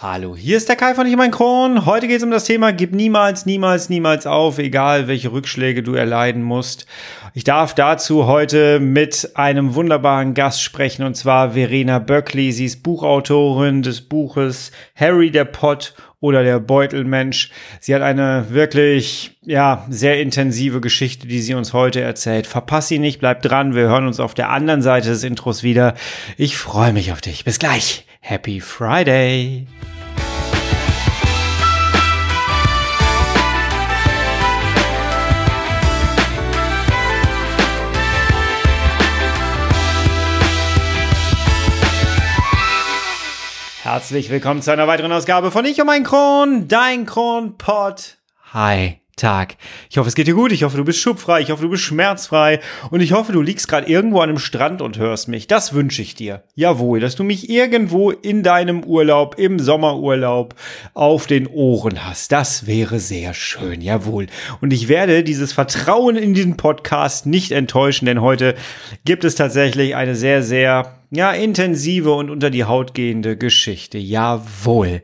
Hallo, hier ist der Kai von Ich mein Kron. Heute geht es um das Thema Gib niemals, niemals, niemals auf, egal welche Rückschläge du erleiden musst. Ich darf dazu heute mit einem wunderbaren Gast sprechen und zwar Verena Böckli. Sie ist Buchautorin des Buches Harry der Pott oder der Beutelmensch. Sie hat eine wirklich, ja, sehr intensive Geschichte, die sie uns heute erzählt. Verpass sie nicht, bleib dran. Wir hören uns auf der anderen Seite des Intros wieder. Ich freue mich auf dich. Bis gleich. Happy Friday! Herzlich willkommen zu einer weiteren Ausgabe von Ich und mein Kron, dein Kronpott. Hi. Tag. Ich hoffe, es geht dir gut. Ich hoffe, du bist schubfrei. Ich hoffe, du bist schmerzfrei. Und ich hoffe, du liegst gerade irgendwo an einem Strand und hörst mich. Das wünsche ich dir. Jawohl, dass du mich irgendwo in deinem Urlaub, im Sommerurlaub auf den Ohren hast. Das wäre sehr schön. Jawohl. Und ich werde dieses Vertrauen in diesen Podcast nicht enttäuschen, denn heute gibt es tatsächlich eine sehr, sehr ja, intensive und unter die Haut gehende Geschichte. Jawohl.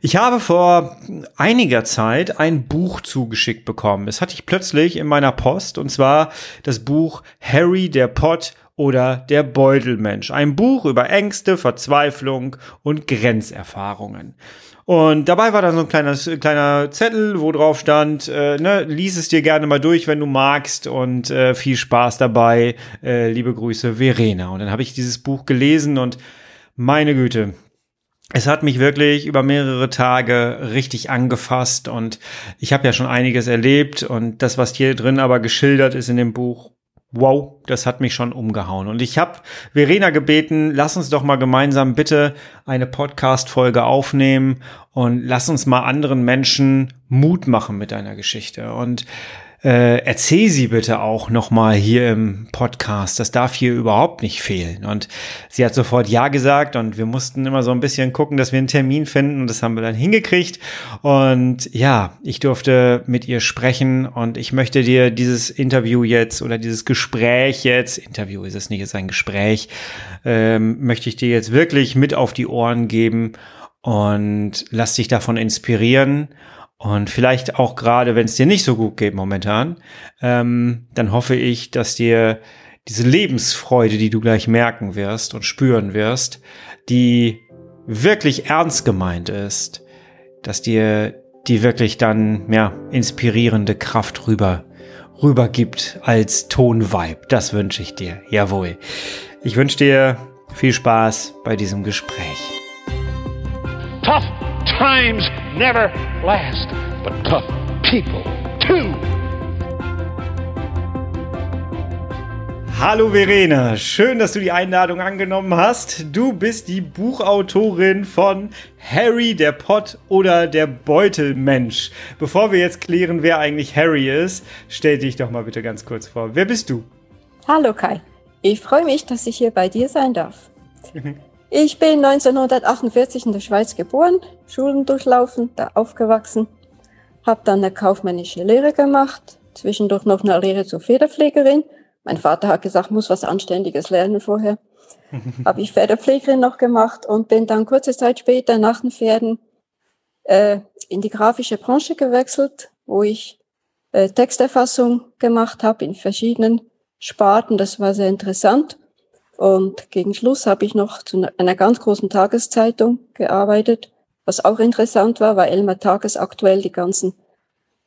Ich habe vor einiger Zeit ein Buch zugeschickt bekommen. Es hatte ich plötzlich in meiner Post und zwar das Buch Harry der Pott oder Der Beutelmensch. Ein Buch über Ängste, Verzweiflung und Grenzerfahrungen. Und dabei war dann so ein kleiner, kleiner Zettel, wo drauf stand, äh, ne, lies es dir gerne mal durch, wenn du magst und äh, viel Spaß dabei. Äh, liebe Grüße, Verena. Und dann habe ich dieses Buch gelesen und meine Güte, es hat mich wirklich über mehrere Tage richtig angefasst und ich habe ja schon einiges erlebt und das, was hier drin aber geschildert ist in dem Buch, wow, das hat mich schon umgehauen. Und ich habe Verena gebeten, lass uns doch mal gemeinsam bitte eine Podcast-Folge aufnehmen und lass uns mal anderen Menschen Mut machen mit deiner Geschichte. Und äh, erzähl sie bitte auch nochmal hier im Podcast. Das darf hier überhaupt nicht fehlen. Und sie hat sofort Ja gesagt und wir mussten immer so ein bisschen gucken, dass wir einen Termin finden und das haben wir dann hingekriegt. Und ja, ich durfte mit ihr sprechen und ich möchte dir dieses Interview jetzt oder dieses Gespräch jetzt, Interview ist es nicht, ist ein Gespräch, ähm, möchte ich dir jetzt wirklich mit auf die Ohren geben und lass dich davon inspirieren und vielleicht auch gerade, wenn es dir nicht so gut geht momentan, ähm, dann hoffe ich, dass dir diese Lebensfreude, die du gleich merken wirst und spüren wirst, die wirklich ernst gemeint ist, dass dir die wirklich dann ja inspirierende Kraft rüber rüber gibt als Tonvibe. Das wünsche ich dir. Jawohl. Ich wünsche dir viel Spaß bei diesem Gespräch. Tough times never last, but tough people too. Hallo Verena, schön, dass du die Einladung angenommen hast. Du bist die Buchautorin von Harry der Pott oder der Beutelmensch. Bevor wir jetzt klären, wer eigentlich Harry ist, stell dich doch mal bitte ganz kurz vor. Wer bist du? Hallo Kai, ich freue mich, dass ich hier bei dir sein darf. Ich bin 1948 in der Schweiz geboren, Schulen durchlaufen, da aufgewachsen, habe dann eine kaufmännische Lehre gemacht, zwischendurch noch eine Lehre zur Federpflegerin. Mein Vater hat gesagt, muss was Anständiges lernen vorher. habe ich Pferdepflegerin noch gemacht und bin dann kurze Zeit später nach den Pferden äh, in die grafische Branche gewechselt, wo ich äh, Texterfassung gemacht habe in verschiedenen Sparten. Das war sehr interessant. Und gegen Schluss habe ich noch zu einer ganz großen Tageszeitung gearbeitet, was auch interessant war, weil Elmar tagesaktuell die ganzen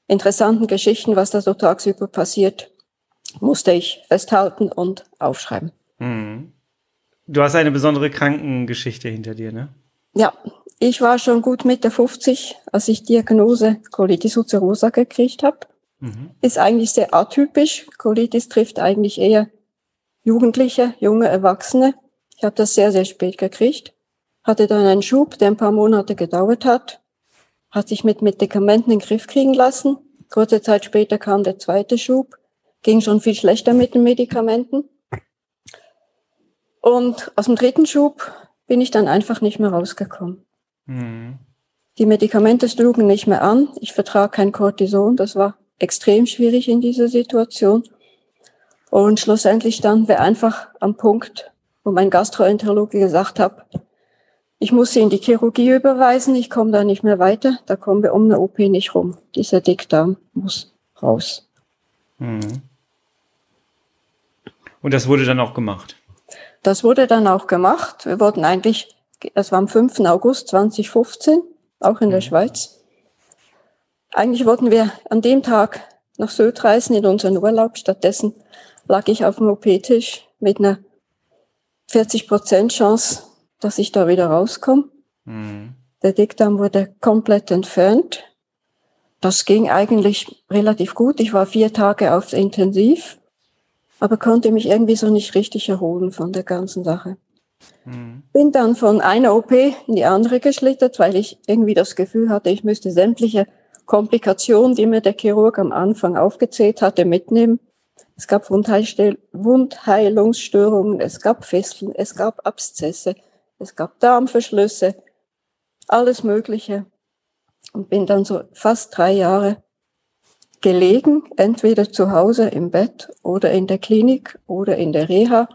interessanten Geschichten, was da so tagsüber passiert, musste ich festhalten und aufschreiben. Mhm. Du hast eine besondere Krankengeschichte hinter dir, ne? Ja, ich war schon gut Mitte 50, als ich Diagnose Colitis ulcerosa gekriegt habe. Mhm. Ist eigentlich sehr atypisch. Colitis trifft eigentlich eher Jugendliche, junge Erwachsene. Ich habe das sehr, sehr spät gekriegt. Hatte dann einen Schub, der ein paar Monate gedauert hat. Hat sich mit Medikamenten in den Griff kriegen lassen. Kurze Zeit später kam der zweite Schub. Ging schon viel schlechter mit den Medikamenten. Und aus dem dritten Schub bin ich dann einfach nicht mehr rausgekommen. Mhm. Die Medikamente schlugen nicht mehr an. Ich vertrag kein Cortison. Das war extrem schwierig in dieser Situation. Und schlussendlich standen wir einfach am Punkt, wo mein Gastroenterologe gesagt hat, ich muss sie in die Chirurgie überweisen, ich komme da nicht mehr weiter, da kommen wir um eine OP nicht rum. Dieser Dickdarm muss raus. Mhm. Und das wurde dann auch gemacht? Das wurde dann auch gemacht. Wir wurden eigentlich, das war am 5. August 2015, auch in der mhm. Schweiz. Eigentlich wollten wir an dem Tag nach Sylt reisen in unseren Urlaub. Stattdessen lag ich auf dem OP-Tisch mit einer 40 Prozent Chance, dass ich da wieder rauskomme. Mhm. Der Dickdarm wurde komplett entfernt. Das ging eigentlich relativ gut. Ich war vier Tage aufs Intensiv, aber konnte mich irgendwie so nicht richtig erholen von der ganzen Sache. Mhm. Bin dann von einer OP in die andere geschlittert, weil ich irgendwie das Gefühl hatte, ich müsste sämtliche Komplikationen, die mir der Chirurg am Anfang aufgezählt hatte, mitnehmen. Es gab Wundheilungsstörungen, es gab Fesseln, es gab Abszesse, es gab Darmverschlüsse, alles Mögliche. Und bin dann so fast drei Jahre gelegen, entweder zu Hause im Bett oder in der Klinik oder in der Reha.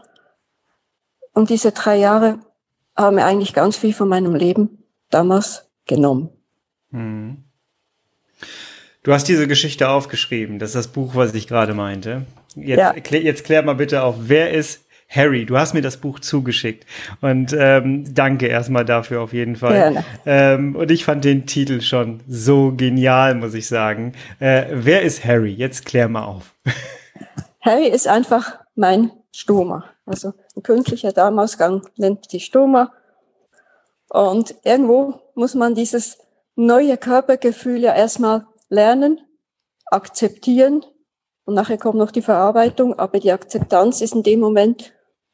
Und diese drei Jahre haben mir eigentlich ganz viel von meinem Leben damals genommen. Hm. Du hast diese Geschichte aufgeschrieben. Das ist das Buch, was ich gerade meinte. Jetzt, ja. klär, jetzt klär mal bitte auf, wer ist Harry? Du hast mir das Buch zugeschickt. Und ähm, danke erstmal dafür auf jeden Fall. Gerne. Ähm, und ich fand den Titel schon so genial, muss ich sagen. Äh, wer ist Harry? Jetzt klär mal auf. Harry ist einfach mein Stoma. Also ein künstlicher Darmausgang nennt sich Stoma. Und irgendwo muss man dieses neue Körpergefühl ja erstmal lernen, akzeptieren und nachher kommt noch die Verarbeitung, aber die Akzeptanz ist in dem Moment,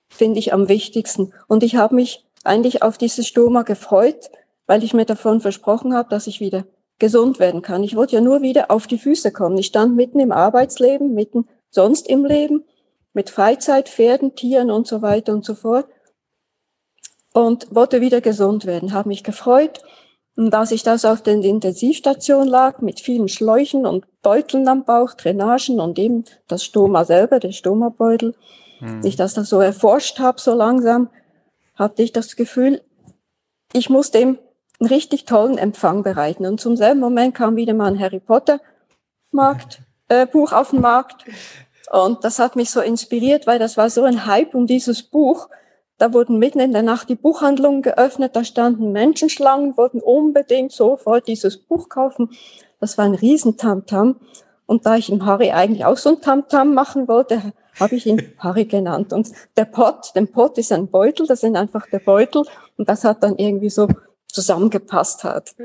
finde ich, am wichtigsten. Und ich habe mich eigentlich auf dieses Stoma gefreut, weil ich mir davon versprochen habe, dass ich wieder gesund werden kann. Ich wollte ja nur wieder auf die Füße kommen. Ich stand mitten im Arbeitsleben, mitten sonst im Leben, mit Freizeit, Pferden, Tieren und so weiter und so fort. Und wollte wieder gesund werden, habe mich gefreut und als ich das auf der Intensivstation lag, mit vielen Schläuchen und Beuteln am Bauch, Drainagen und eben das Stoma selber, der Stomabeutel, hm. ich das dann so erforscht habe, so langsam, hatte ich das Gefühl, ich muss dem einen richtig tollen Empfang bereiten. Und zum selben Moment kam wieder mal ein Harry Potter Markt, äh, Buch auf den Markt. Und das hat mich so inspiriert, weil das war so ein Hype um dieses Buch. Da wurden mitten in der Nacht die Buchhandlungen geöffnet, da standen Menschenschlangen, wollten unbedingt sofort dieses Buch kaufen. Das war ein Riesentamtam. -Tam. Und da ich ihm Harry eigentlich auch so ein Tamtam -Tam machen wollte, habe ich ihn Harry genannt. Und der Pot, den Pot ist ein Beutel, das sind einfach der Beutel. Und das hat dann irgendwie so zusammengepasst hat.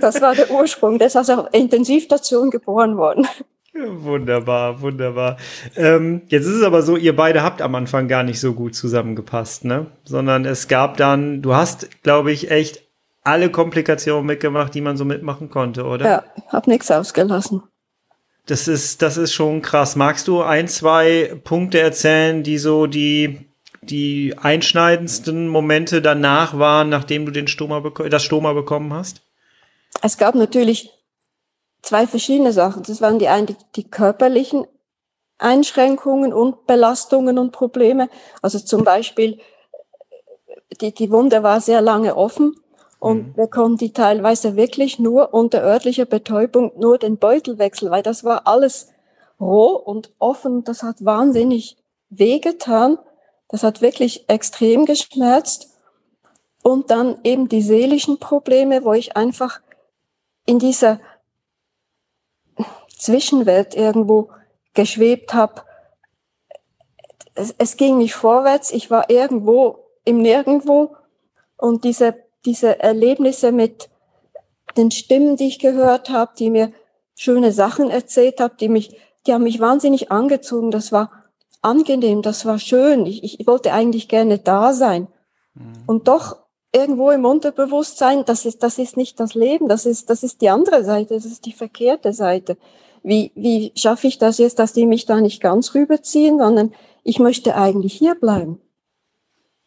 Das war der Ursprung. Der ist also auf Intensivstation geboren worden. Wunderbar, wunderbar. Ähm, jetzt ist es aber so, ihr beide habt am Anfang gar nicht so gut zusammengepasst, ne? Sondern es gab dann, du hast, glaube ich, echt alle Komplikationen mitgemacht, die man so mitmachen konnte, oder? Ja, hab nichts ausgelassen. Das ist, das ist schon krass. Magst du ein, zwei Punkte erzählen, die so die, die einschneidendsten Momente danach waren, nachdem du den Stoma das Stoma bekommen hast? Es gab natürlich zwei verschiedene Sachen. Das waren die einen, die körperlichen Einschränkungen und Belastungen und Probleme. Also zum Beispiel, die, die Wunde war sehr lange offen und mhm. wir konnten die teilweise wirklich nur unter örtlicher Betäubung nur den Beutel wechseln, weil das war alles roh und offen. Das hat wahnsinnig wehgetan. Das hat wirklich extrem geschmerzt. Und dann eben die seelischen Probleme, wo ich einfach in dieser Zwischenwelt irgendwo geschwebt habe. Es, es ging nicht vorwärts, ich war irgendwo im Nirgendwo und diese, diese Erlebnisse mit den Stimmen, die ich gehört habe, die mir schöne Sachen erzählt haben, die mich, die haben mich wahnsinnig angezogen. Das war angenehm, das war schön. Ich, ich wollte eigentlich gerne da sein. Mhm. Und doch irgendwo im Unterbewusstsein, das ist, das ist nicht das Leben, das ist, das ist die andere Seite, das ist die verkehrte Seite wie, wie schaffe ich das jetzt, dass die mich da nicht ganz rüberziehen, sondern ich möchte eigentlich hier bleiben.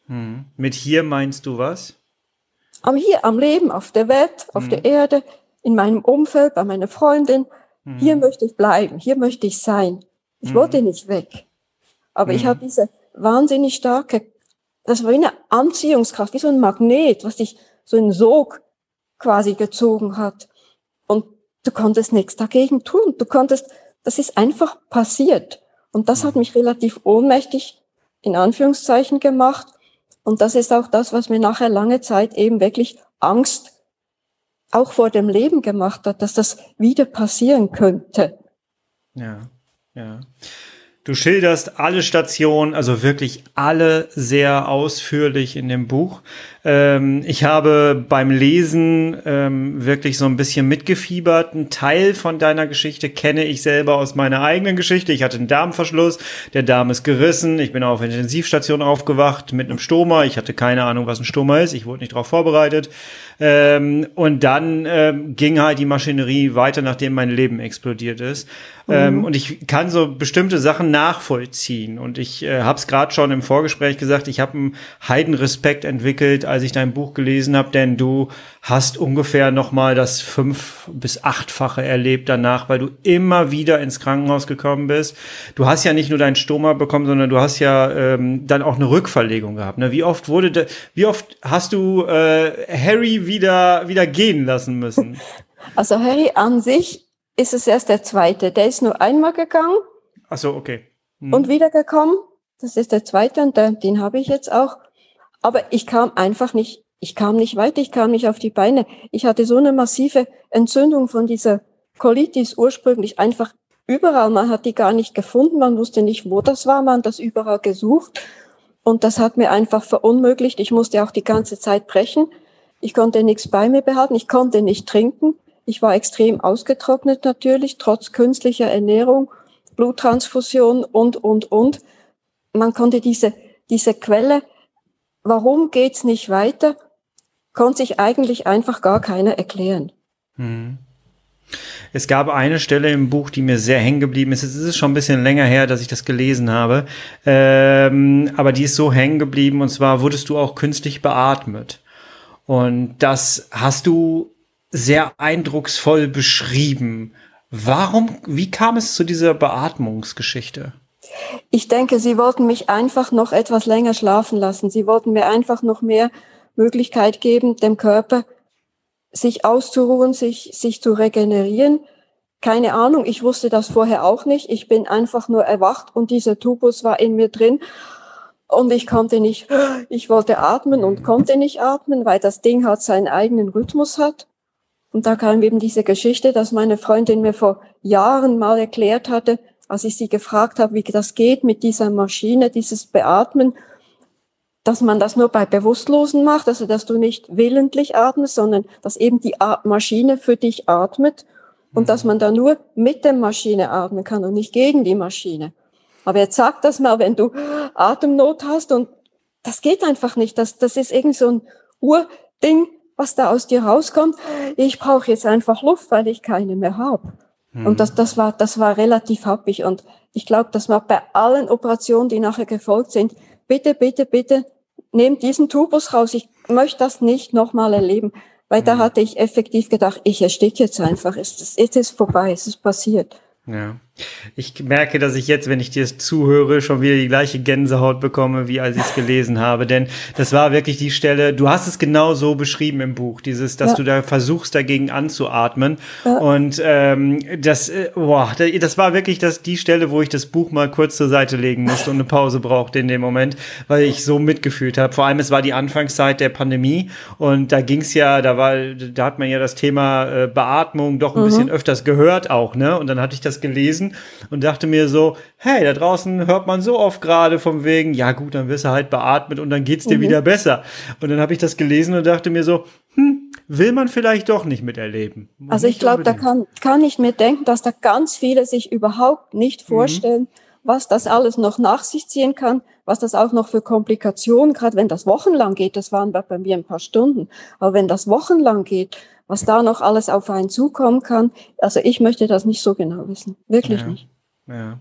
Hm. Mit hier meinst du was? Am hier, am Leben, auf der Welt, auf hm. der Erde, in meinem Umfeld, bei meiner Freundin. Hm. Hier möchte ich bleiben, hier möchte ich sein. Ich hm. wollte nicht weg. Aber ich hm. habe diese wahnsinnig starke das war wie eine Anziehungskraft, wie so ein Magnet, was dich so in Sog quasi gezogen hat. Und du konntest nichts dagegen tun. Du konntest, das ist einfach passiert. Und das hat mich relativ ohnmächtig in Anführungszeichen gemacht. Und das ist auch das, was mir nachher lange Zeit eben wirklich Angst auch vor dem Leben gemacht hat, dass das wieder passieren könnte. Ja, ja. Du schilderst alle Stationen, also wirklich alle sehr ausführlich in dem Buch. Ähm, ich habe beim Lesen ähm, wirklich so ein bisschen mitgefiebert. Ein Teil von deiner Geschichte kenne ich selber aus meiner eigenen Geschichte. Ich hatte einen Darmverschluss, der Darm ist gerissen. Ich bin auf Intensivstation aufgewacht mit einem Stoma. Ich hatte keine Ahnung, was ein Stoma ist. Ich wurde nicht darauf vorbereitet. Ähm, und dann ähm, ging halt die Maschinerie weiter, nachdem mein Leben explodiert ist. Ähm, mhm. und ich kann so bestimmte Sachen nachvollziehen. Und ich äh, habe es gerade schon im Vorgespräch gesagt, ich habe einen Heidenrespekt entwickelt, als ich dein Buch gelesen habe, denn du hast ungefähr noch mal das fünf bis achtfache erlebt danach, weil du immer wieder ins Krankenhaus gekommen bist. Du hast ja nicht nur deinen Stoma bekommen, sondern du hast ja ähm, dann auch eine Rückverlegung gehabt. Ne? Wie oft wurde, de, wie oft hast du äh, Harry wieder wieder gehen lassen müssen? Also Harry an sich ist es erst der zweite. Der ist nur einmal gegangen. Ach so, okay. Hm. Und wiedergekommen. Das ist der zweite und den habe ich jetzt auch. Aber ich kam einfach nicht, ich kam nicht weiter, ich kam nicht auf die Beine. Ich hatte so eine massive Entzündung von dieser Colitis ursprünglich einfach überall. Man hat die gar nicht gefunden, man wusste nicht, wo das war, man hat das überall gesucht. Und das hat mir einfach verunmöglicht. Ich musste auch die ganze Zeit brechen. Ich konnte nichts bei mir behalten, ich konnte nicht trinken. Ich war extrem ausgetrocknet natürlich, trotz künstlicher Ernährung, Bluttransfusion und, und, und. Man konnte diese, diese Quelle warum geht's nicht weiter, konnte sich eigentlich einfach gar keiner erklären. Hm. Es gab eine Stelle im Buch, die mir sehr hängen geblieben ist. Es ist schon ein bisschen länger her, dass ich das gelesen habe. Ähm, aber die ist so hängen geblieben. Und zwar wurdest du auch künstlich beatmet. Und das hast du sehr eindrucksvoll beschrieben. Warum, wie kam es zu dieser Beatmungsgeschichte? Ich denke, sie wollten mich einfach noch etwas länger schlafen lassen. Sie wollten mir einfach noch mehr Möglichkeit geben, dem Körper sich auszuruhen, sich, sich zu regenerieren. Keine Ahnung, ich wusste das vorher auch nicht. Ich bin einfach nur erwacht und dieser Tubus war in mir drin. Und ich konnte nicht, ich wollte atmen und konnte nicht atmen, weil das Ding hat seinen eigenen Rhythmus hat. Und da kam eben diese Geschichte, dass meine Freundin mir vor Jahren mal erklärt hatte, als ich sie gefragt habe, wie das geht mit dieser Maschine, dieses Beatmen, dass man das nur bei Bewusstlosen macht, also dass du nicht willentlich atmest, sondern dass eben die Maschine für dich atmet und dass man da nur mit der Maschine atmen kann und nicht gegen die Maschine. Aber jetzt sag das mal, wenn du Atemnot hast und das geht einfach nicht. Das, das ist irgend so ein Urding, was da aus dir rauskommt. Ich brauche jetzt einfach Luft, weil ich keine mehr habe. Und mhm. das, das war, das war relativ happig. Und ich glaube, das war bei allen Operationen, die nachher gefolgt sind, bitte, bitte, bitte, nehmt diesen Tubus raus. Ich möchte das nicht nochmal erleben. Weil da mhm. hatte ich effektiv gedacht, ich ersticke jetzt einfach. Es ist, es ist vorbei, es ist passiert. Ja. Ich merke, dass ich jetzt, wenn ich dir zuhöre, schon wieder die gleiche Gänsehaut bekomme, wie als ich es gelesen habe. Denn das war wirklich die Stelle, du hast es genau so beschrieben im Buch, dieses, dass ja. du da versuchst, dagegen anzuatmen. Ja. Und ähm, das, äh, boah, das war wirklich das, die Stelle, wo ich das Buch mal kurz zur Seite legen musste und eine Pause brauchte in dem Moment, weil ich so mitgefühlt habe. Vor allem, es war die Anfangszeit der Pandemie und da ging es ja, da war, da hat man ja das Thema äh, Beatmung doch ein mhm. bisschen öfters gehört auch, ne? Und dann hatte ich das gelesen und dachte mir so, hey, da draußen hört man so oft gerade vom wegen, ja gut, dann wirst du halt beatmet und dann geht's dir mhm. wieder besser. Und dann habe ich das gelesen und dachte mir so, hm, will man vielleicht doch nicht miterleben. Man also ich glaube, da kann, kann ich mir denken, dass da ganz viele sich überhaupt nicht mhm. vorstellen, mhm. was das alles noch nach sich ziehen kann, was das auch noch für Komplikationen, gerade wenn das wochenlang geht, das waren bei mir ein paar Stunden, aber wenn das wochenlang geht, was da noch alles auf einen zukommen kann. Also ich möchte das nicht so genau wissen. Wirklich ja. nicht. Ja.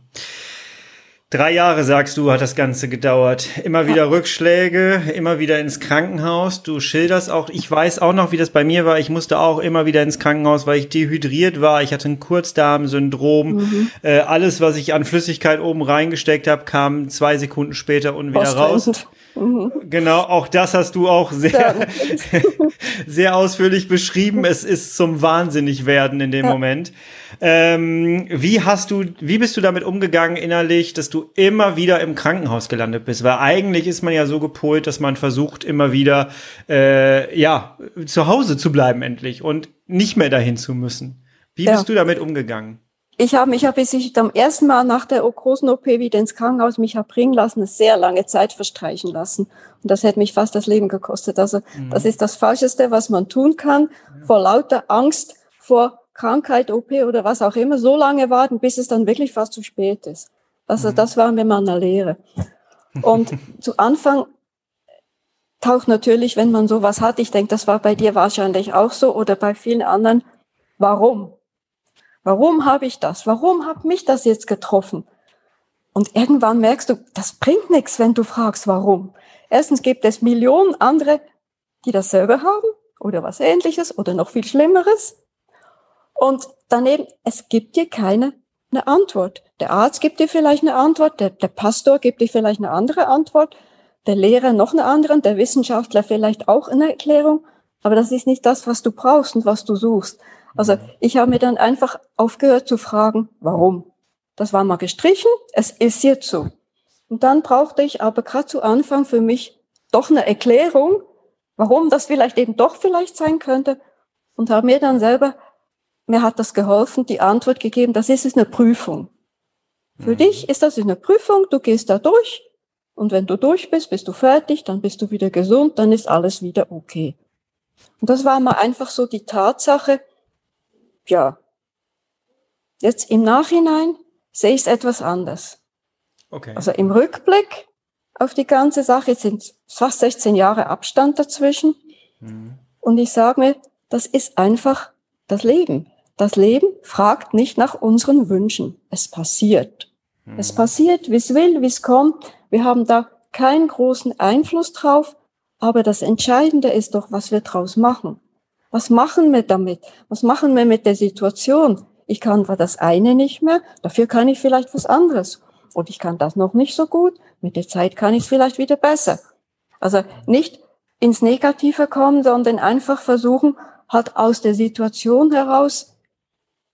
Drei Jahre, sagst du, hat das Ganze gedauert. Immer wieder. Rückschläge, immer wieder ins Krankenhaus. Du schilderst auch, ich weiß auch noch, wie das bei mir war. Ich musste auch immer wieder ins Krankenhaus, weil ich dehydriert war. Ich hatte ein Kurzdarmsyndrom. Mhm. Äh, alles, was ich an Flüssigkeit oben reingesteckt habe, kam zwei Sekunden später und wieder raus. Mhm. Genau, auch das hast du auch sehr, sehr ausführlich beschrieben. Es ist zum Wahnsinnigwerden in dem ja. Moment. Ähm, wie hast du, wie bist du damit umgegangen innerlich, dass du immer wieder im Krankenhaus gelandet bist? Weil eigentlich ist man ja so gepolt, dass man versucht, immer wieder, äh, ja, zu Hause zu bleiben endlich und nicht mehr dahin zu müssen. Wie ja. bist du damit umgegangen? Ich habe mich, bis ich am ersten Mal nach der großen OP wieder ins Krankenhaus mich habe bringen lassen, eine sehr lange Zeit verstreichen lassen. Und das hätte mich fast das Leben gekostet. Also mhm. das ist das Falscheste, was man tun kann, vor lauter Angst vor Krankheit, OP oder was auch immer, so lange warten, bis es dann wirklich fast zu spät ist. Also mhm. das war mir mal eine Lehre. Und zu Anfang taucht natürlich, wenn man sowas hat, ich denke, das war bei dir wahrscheinlich auch so oder bei vielen anderen, warum? Warum habe ich das? Warum hat mich das jetzt getroffen? Und irgendwann merkst du, das bringt nichts, wenn du fragst, warum. Erstens gibt es Millionen andere, die dasselbe haben oder was ähnliches oder noch viel Schlimmeres. Und daneben, es gibt dir keine eine Antwort. Der Arzt gibt dir vielleicht eine Antwort, der, der Pastor gibt dir vielleicht eine andere Antwort, der Lehrer noch eine andere, der Wissenschaftler vielleicht auch eine Erklärung. Aber das ist nicht das, was du brauchst und was du suchst. Also ich habe mir dann einfach aufgehört zu fragen, warum. Das war mal gestrichen, es ist jetzt so. Und dann brauchte ich aber gerade zu Anfang für mich doch eine Erklärung, warum das vielleicht eben doch vielleicht sein könnte. Und habe mir dann selber, mir hat das geholfen, die Antwort gegeben, das ist eine Prüfung. Für mhm. dich ist das eine Prüfung, du gehst da durch und wenn du durch bist, bist du fertig, dann bist du wieder gesund, dann ist alles wieder okay. Und das war mal einfach so die Tatsache, ja, jetzt im Nachhinein sehe ich es etwas anders. Okay. Also im Rückblick auf die ganze Sache, jetzt sind fast 16 Jahre Abstand dazwischen. Mhm. Und ich sage mir, das ist einfach das Leben. Das Leben fragt nicht nach unseren Wünschen. Es passiert. Mhm. Es passiert, wie es will, wie es kommt. Wir haben da keinen großen Einfluss drauf. Aber das Entscheidende ist doch, was wir draus machen. Was machen wir damit? Was machen wir mit der Situation? Ich kann das eine nicht mehr, dafür kann ich vielleicht was anderes. Und ich kann das noch nicht so gut, mit der Zeit kann ich es vielleicht wieder besser. Also nicht ins Negative kommen, sondern einfach versuchen, halt aus der Situation heraus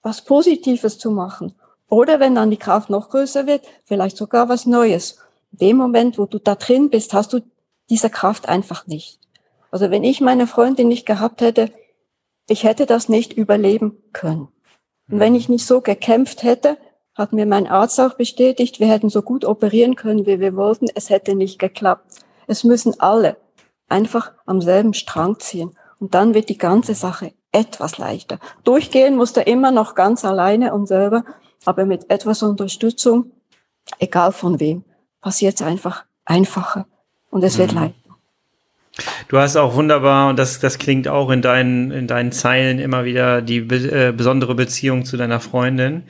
was Positives zu machen. Oder wenn dann die Kraft noch größer wird, vielleicht sogar was Neues. In dem Moment, wo du da drin bist, hast du diese Kraft einfach nicht. Also wenn ich meine Freundin nicht gehabt hätte, ich hätte das nicht überleben können. Und wenn ich nicht so gekämpft hätte, hat mir mein Arzt auch bestätigt, wir hätten so gut operieren können, wie wir wollten, es hätte nicht geklappt. Es müssen alle einfach am selben Strang ziehen. Und dann wird die ganze Sache etwas leichter. Durchgehen muss er immer noch ganz alleine und selber, aber mit etwas Unterstützung, egal von wem, passiert es einfach einfacher und es wird mhm. leichter. Du hast auch wunderbar, und das, das klingt auch in deinen, in deinen Zeilen immer wieder, die äh, besondere Beziehung zu deiner Freundin.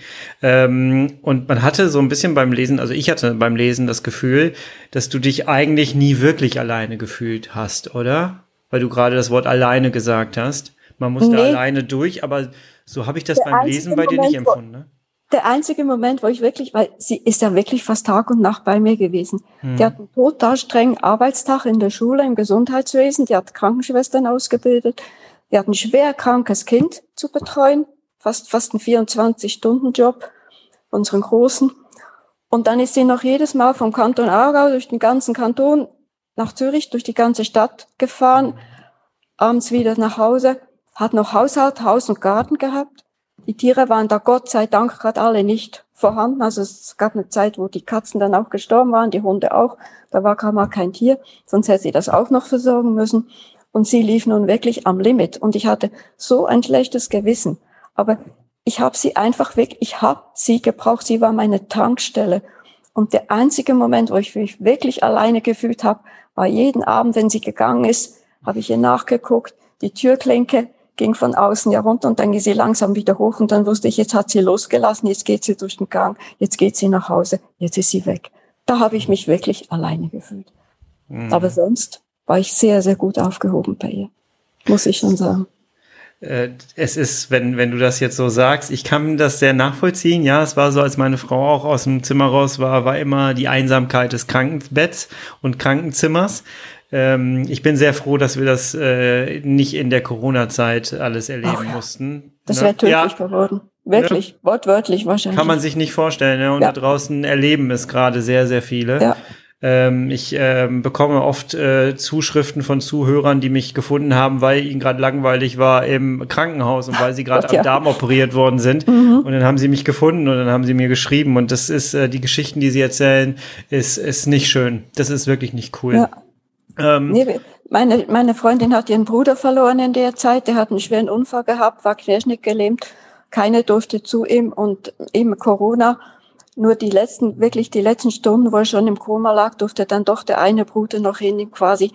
Ähm, und man hatte so ein bisschen beim Lesen, also ich hatte beim Lesen das Gefühl, dass du dich eigentlich nie wirklich alleine gefühlt hast, oder? Weil du gerade das Wort alleine gesagt hast. Man musste nee. alleine durch, aber so habe ich das Der beim Lesen bei dir nicht empfunden. Ne? Der einzige Moment, wo ich wirklich, weil sie ist ja wirklich fast Tag und Nacht bei mir gewesen. Hm. Die hat einen total strengen Arbeitstag in der Schule, im Gesundheitswesen. Die hat Krankenschwestern ausgebildet. Die hat ein schwer krankes Kind zu betreuen. Fast, fast ein 24-Stunden-Job. Unseren Großen. Und dann ist sie noch jedes Mal vom Kanton Aargau durch den ganzen Kanton nach Zürich, durch die ganze Stadt gefahren. Abends wieder nach Hause. Hat noch Haushalt, Haus und Garten gehabt die Tiere waren da Gott sei Dank gerade alle nicht vorhanden. Also es gab eine Zeit, wo die Katzen dann auch gestorben waren, die Hunde auch. Da war gar mal kein Tier, sonst hätte sie das auch noch versorgen müssen. Und sie lief nun wirklich am Limit. Und ich hatte so ein schlechtes Gewissen. Aber ich habe sie einfach weg, ich habe sie gebraucht. Sie war meine Tankstelle. Und der einzige Moment, wo ich mich wirklich alleine gefühlt habe, war jeden Abend, wenn sie gegangen ist, habe ich ihr nachgeguckt, die Türklinke ging von außen ja runter und dann ging sie langsam wieder hoch und dann wusste ich, jetzt hat sie losgelassen, jetzt geht sie durch den Gang, jetzt geht sie nach Hause, jetzt ist sie weg. Da habe ich mich wirklich alleine gefühlt. Mhm. Aber sonst war ich sehr, sehr gut aufgehoben bei ihr, muss ich schon sagen. äh, es ist, wenn, wenn du das jetzt so sagst, ich kann das sehr nachvollziehen. Ja, es war so, als meine Frau auch aus dem Zimmer raus war, war immer die Einsamkeit des Krankenbetts und Krankenzimmers. Ähm, ich bin sehr froh, dass wir das äh, nicht in der Corona-Zeit alles erleben ja. mussten. Das wäre ne? tödlich ja. geworden. Wirklich, ja. wortwörtlich wahrscheinlich. Kann man sich nicht vorstellen. Ne? Und da draußen erleben es gerade sehr, sehr viele. Ja. Ähm, ich ähm, bekomme oft äh, Zuschriften von Zuhörern, die mich gefunden haben, weil ihnen gerade langweilig war im Krankenhaus und weil sie gerade am ja. Darm operiert worden sind. Mhm. Und dann haben sie mich gefunden und dann haben sie mir geschrieben. Und das ist, äh, die Geschichten, die sie erzählen, ist, ist nicht schön. Das ist wirklich nicht cool. Ja. Ähm, nee, meine, meine Freundin hat ihren Bruder verloren in der Zeit. Der hat einen schweren Unfall gehabt, war querschnittgelähmt. Keine durfte zu ihm und eben Corona. Nur die letzten, wirklich die letzten Stunden, wo er schon im Koma lag, durfte dann doch der eine Bruder noch hin, quasi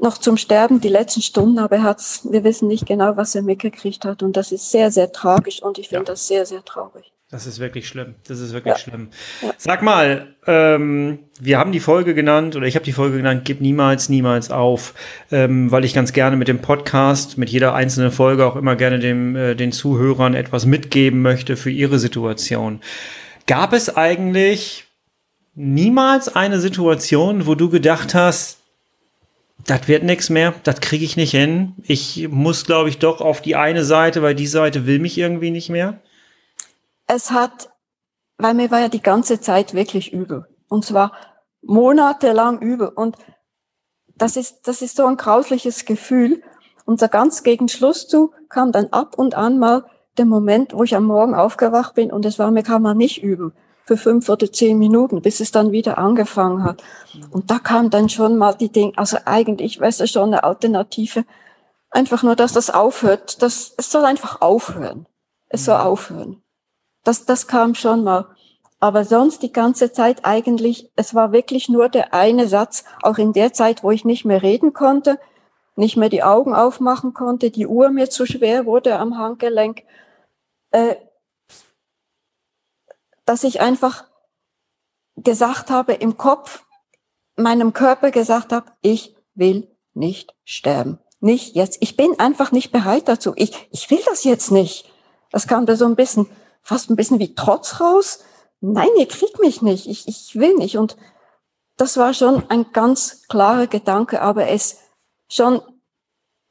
noch zum Sterben, die letzten Stunden, aber er hat's, wir wissen nicht genau, was er mitgekriegt hat. Und das ist sehr, sehr tragisch und ich finde ja. das sehr, sehr traurig. Das ist wirklich schlimm. Das ist wirklich ja. schlimm. Sag mal, ähm, wir haben die Folge genannt, oder ich habe die Folge genannt, gib niemals, niemals auf, ähm, weil ich ganz gerne mit dem Podcast, mit jeder einzelnen Folge auch immer gerne dem, äh, den Zuhörern etwas mitgeben möchte für ihre Situation. Gab es eigentlich niemals eine Situation, wo du gedacht hast, das wird nichts mehr, das kriege ich nicht hin. Ich muss, glaube ich, doch auf die eine Seite, weil die Seite will mich irgendwie nicht mehr. Es hat, weil mir war ja die ganze Zeit wirklich übel. Und zwar monatelang übel. Und das ist, das ist so ein grausliches Gefühl. Und so ganz gegen Schluss zu kam dann ab und an mal der Moment, wo ich am Morgen aufgewacht bin und es war mir kann man nicht üben für fünf oder zehn Minuten, bis es dann wieder angefangen hat. Und da kam dann schon mal die Dinge, also eigentlich wäre es schon eine Alternative, einfach nur, dass das aufhört, das, es soll einfach aufhören. Es soll mhm. aufhören. Das, das kam schon mal. Aber sonst die ganze Zeit eigentlich, es war wirklich nur der eine Satz, auch in der Zeit, wo ich nicht mehr reden konnte, nicht mehr die Augen aufmachen konnte, die Uhr mir zu schwer wurde am Handgelenk, äh, dass ich einfach gesagt habe im Kopf, meinem Körper gesagt habe, ich will nicht sterben. Nicht jetzt. Ich bin einfach nicht bereit dazu. Ich, ich will das jetzt nicht. Das kam da so ein bisschen, fast ein bisschen wie Trotz raus. Nein, ihr kriegt mich nicht. Ich, ich will nicht. Und das war schon ein ganz klarer Gedanke, aber es schon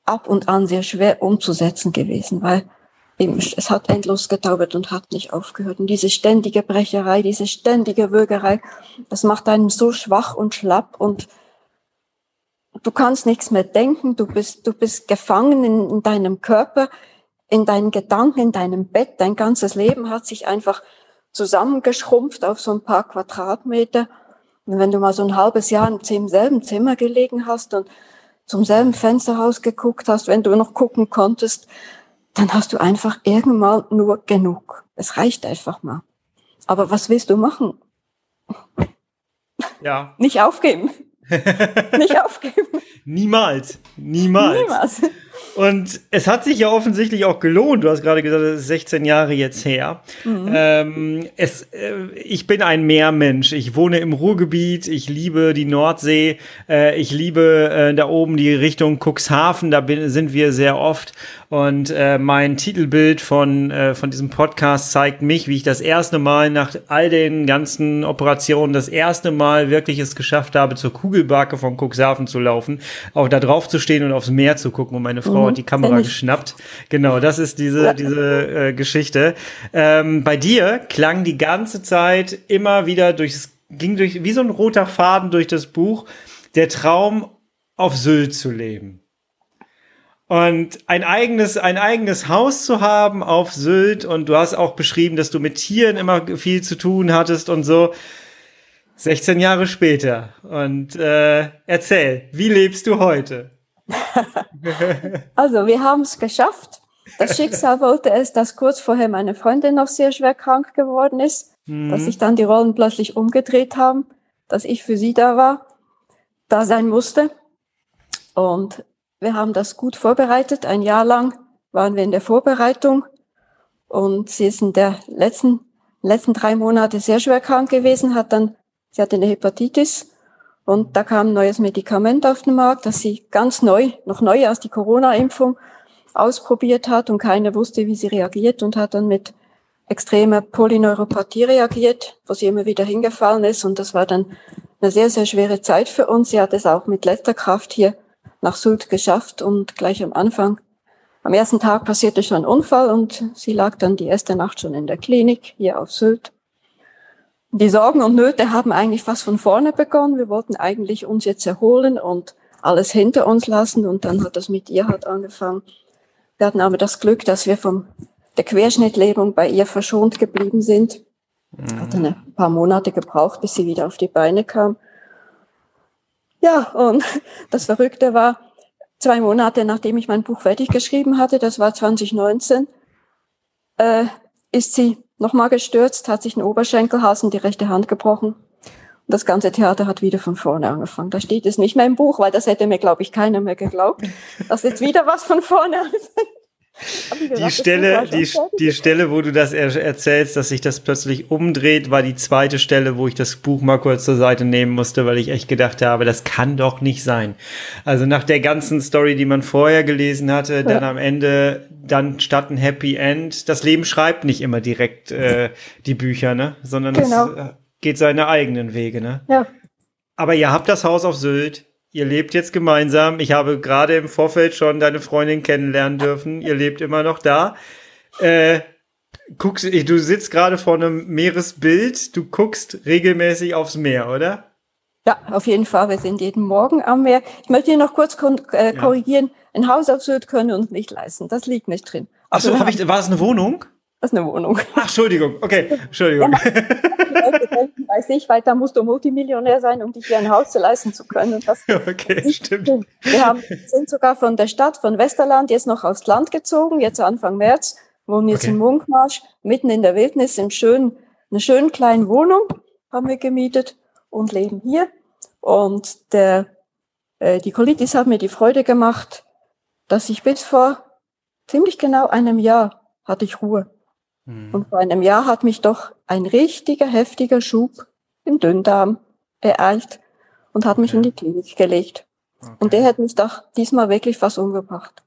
ab und an sehr schwer umzusetzen gewesen, weil es hat endlos gedauert und hat nicht aufgehört. Und diese ständige Brecherei, diese ständige Würgerei, das macht einen so schwach und schlapp und du kannst nichts mehr denken, du bist, du bist gefangen in, in deinem Körper, in deinen Gedanken, in deinem Bett. Dein ganzes Leben hat sich einfach zusammengeschrumpft auf so ein paar Quadratmeter. Und wenn du mal so ein halbes Jahr im selben Zimmer gelegen hast und zum selben Fenster rausgeguckt hast, wenn du noch gucken konntest, dann hast du einfach irgendwann nur genug. Es reicht einfach mal. Aber was willst du machen? Ja. Nicht aufgeben. Nicht aufgeben. Niemals. Niemals. Niemals. Und es hat sich ja offensichtlich auch gelohnt. Du hast gerade gesagt, es ist 16 Jahre jetzt her. Mhm. Ähm, es, äh, ich bin ein Meermensch. Ich wohne im Ruhrgebiet. Ich liebe die Nordsee. Äh, ich liebe äh, da oben die Richtung Cuxhaven. Da bin, sind wir sehr oft. Und äh, mein Titelbild von, äh, von diesem Podcast zeigt mich, wie ich das erste Mal nach all den ganzen Operationen das erste Mal wirklich es geschafft habe, zur Kugelbarke von Cuxhaven zu laufen, auch da drauf zu stehen und aufs Meer zu gucken. Und meine Frau mhm, hat die Kamera geschnappt. Genau, das ist diese, ja. diese äh, Geschichte. Ähm, bei dir klang die ganze Zeit immer wieder durchs, ging durch, wie so ein roter Faden durch das Buch, der Traum auf Sylt zu leben. Und ein eigenes, ein eigenes Haus zu haben auf Sylt und du hast auch beschrieben, dass du mit Tieren immer viel zu tun hattest und so. 16 Jahre später. Und äh, erzähl, wie lebst du heute? Also, wir haben es geschafft. Das Schicksal wollte es, dass kurz vorher meine Freundin noch sehr schwer krank geworden ist, mhm. dass sich dann die Rollen plötzlich umgedreht haben, dass ich für sie da war, da sein musste. Und wir haben das gut vorbereitet. Ein Jahr lang waren wir in der Vorbereitung und sie ist in der letzten, letzten drei Monate sehr schwer krank gewesen, hat dann, sie hatte eine Hepatitis und da kam ein neues Medikament auf den Markt, das sie ganz neu, noch neu als die Corona-Impfung ausprobiert hat und keiner wusste, wie sie reagiert und hat dann mit extremer Polyneuropathie reagiert, wo sie immer wieder hingefallen ist. Und das war dann eine sehr, sehr schwere Zeit für uns. Sie hat es auch mit letzter Kraft hier nach Sylt geschafft und gleich am Anfang, am ersten Tag passierte schon ein Unfall und sie lag dann die erste Nacht schon in der Klinik hier auf Sylt. Die Sorgen und Nöte haben eigentlich fast von vorne begonnen. Wir wollten eigentlich uns jetzt erholen und alles hinter uns lassen und dann hat das mit ihr halt angefangen. Wir hatten aber das Glück, dass wir vom der Querschnittlähmung bei ihr verschont geblieben sind. Mhm. Hat ein paar Monate gebraucht, bis sie wieder auf die Beine kam. Ja, und das Verrückte war, zwei Monate nachdem ich mein Buch fertig geschrieben hatte, das war 2019, äh, ist sie nochmal gestürzt, hat sich einen Oberschenkelhals und die rechte Hand gebrochen. Und das ganze Theater hat wieder von vorne angefangen. Da steht es nicht mehr im Buch, weil das hätte mir, glaube ich, keiner mehr geglaubt, dass jetzt wieder was von vorne anfängt die Stelle, die, die Stelle, wo du das er erzählst, dass sich das plötzlich umdreht, war die zweite Stelle, wo ich das Buch mal kurz zur Seite nehmen musste, weil ich echt gedacht habe, das kann doch nicht sein. Also nach der ganzen Story, die man vorher gelesen hatte, ja. dann am Ende dann statt ein Happy End. Das Leben schreibt nicht immer direkt äh, die Bücher, ne, sondern genau. es äh, geht seine eigenen Wege, ne. Ja. Aber ihr habt das Haus auf Sylt Ihr lebt jetzt gemeinsam. Ich habe gerade im Vorfeld schon deine Freundin kennenlernen dürfen. Ihr lebt immer noch da. Äh, guckst, du sitzt gerade vor einem Meeresbild. Du guckst regelmäßig aufs Meer, oder? Ja, auf jeden Fall. Wir sind jeden Morgen am Meer. Ich möchte hier noch kurz äh, korrigieren. Ja. Ein Haus auf Sylt können wir uns nicht leisten. Das liegt nicht drin. Ach so, also, hab ich, war das eine Wohnung? Das ist eine Wohnung. Ach, Entschuldigung. Okay, Entschuldigung. Denken, weiß ich, weil da musst du Multimillionär sein, um dich hier ein Haus zu leisten zu können. Das okay, stimmt. Wir haben, sind sogar von der Stadt, von Westerland, jetzt noch aufs Land gezogen, jetzt Anfang März, wohnen jetzt okay. in Munkmarsch, mitten in der Wildnis, im schönen, einer schönen kleinen Wohnung haben wir gemietet und leben hier. Und der, äh, die Colitis hat mir die Freude gemacht, dass ich bis vor ziemlich genau einem Jahr hatte ich Ruhe. Mhm. Und vor einem Jahr hat mich doch ein richtiger, heftiger Schub im Dünndarm ereilt und hat mich okay. in die Klinik gelegt. Okay. Und der hat mich doch diesmal wirklich fast umgebracht.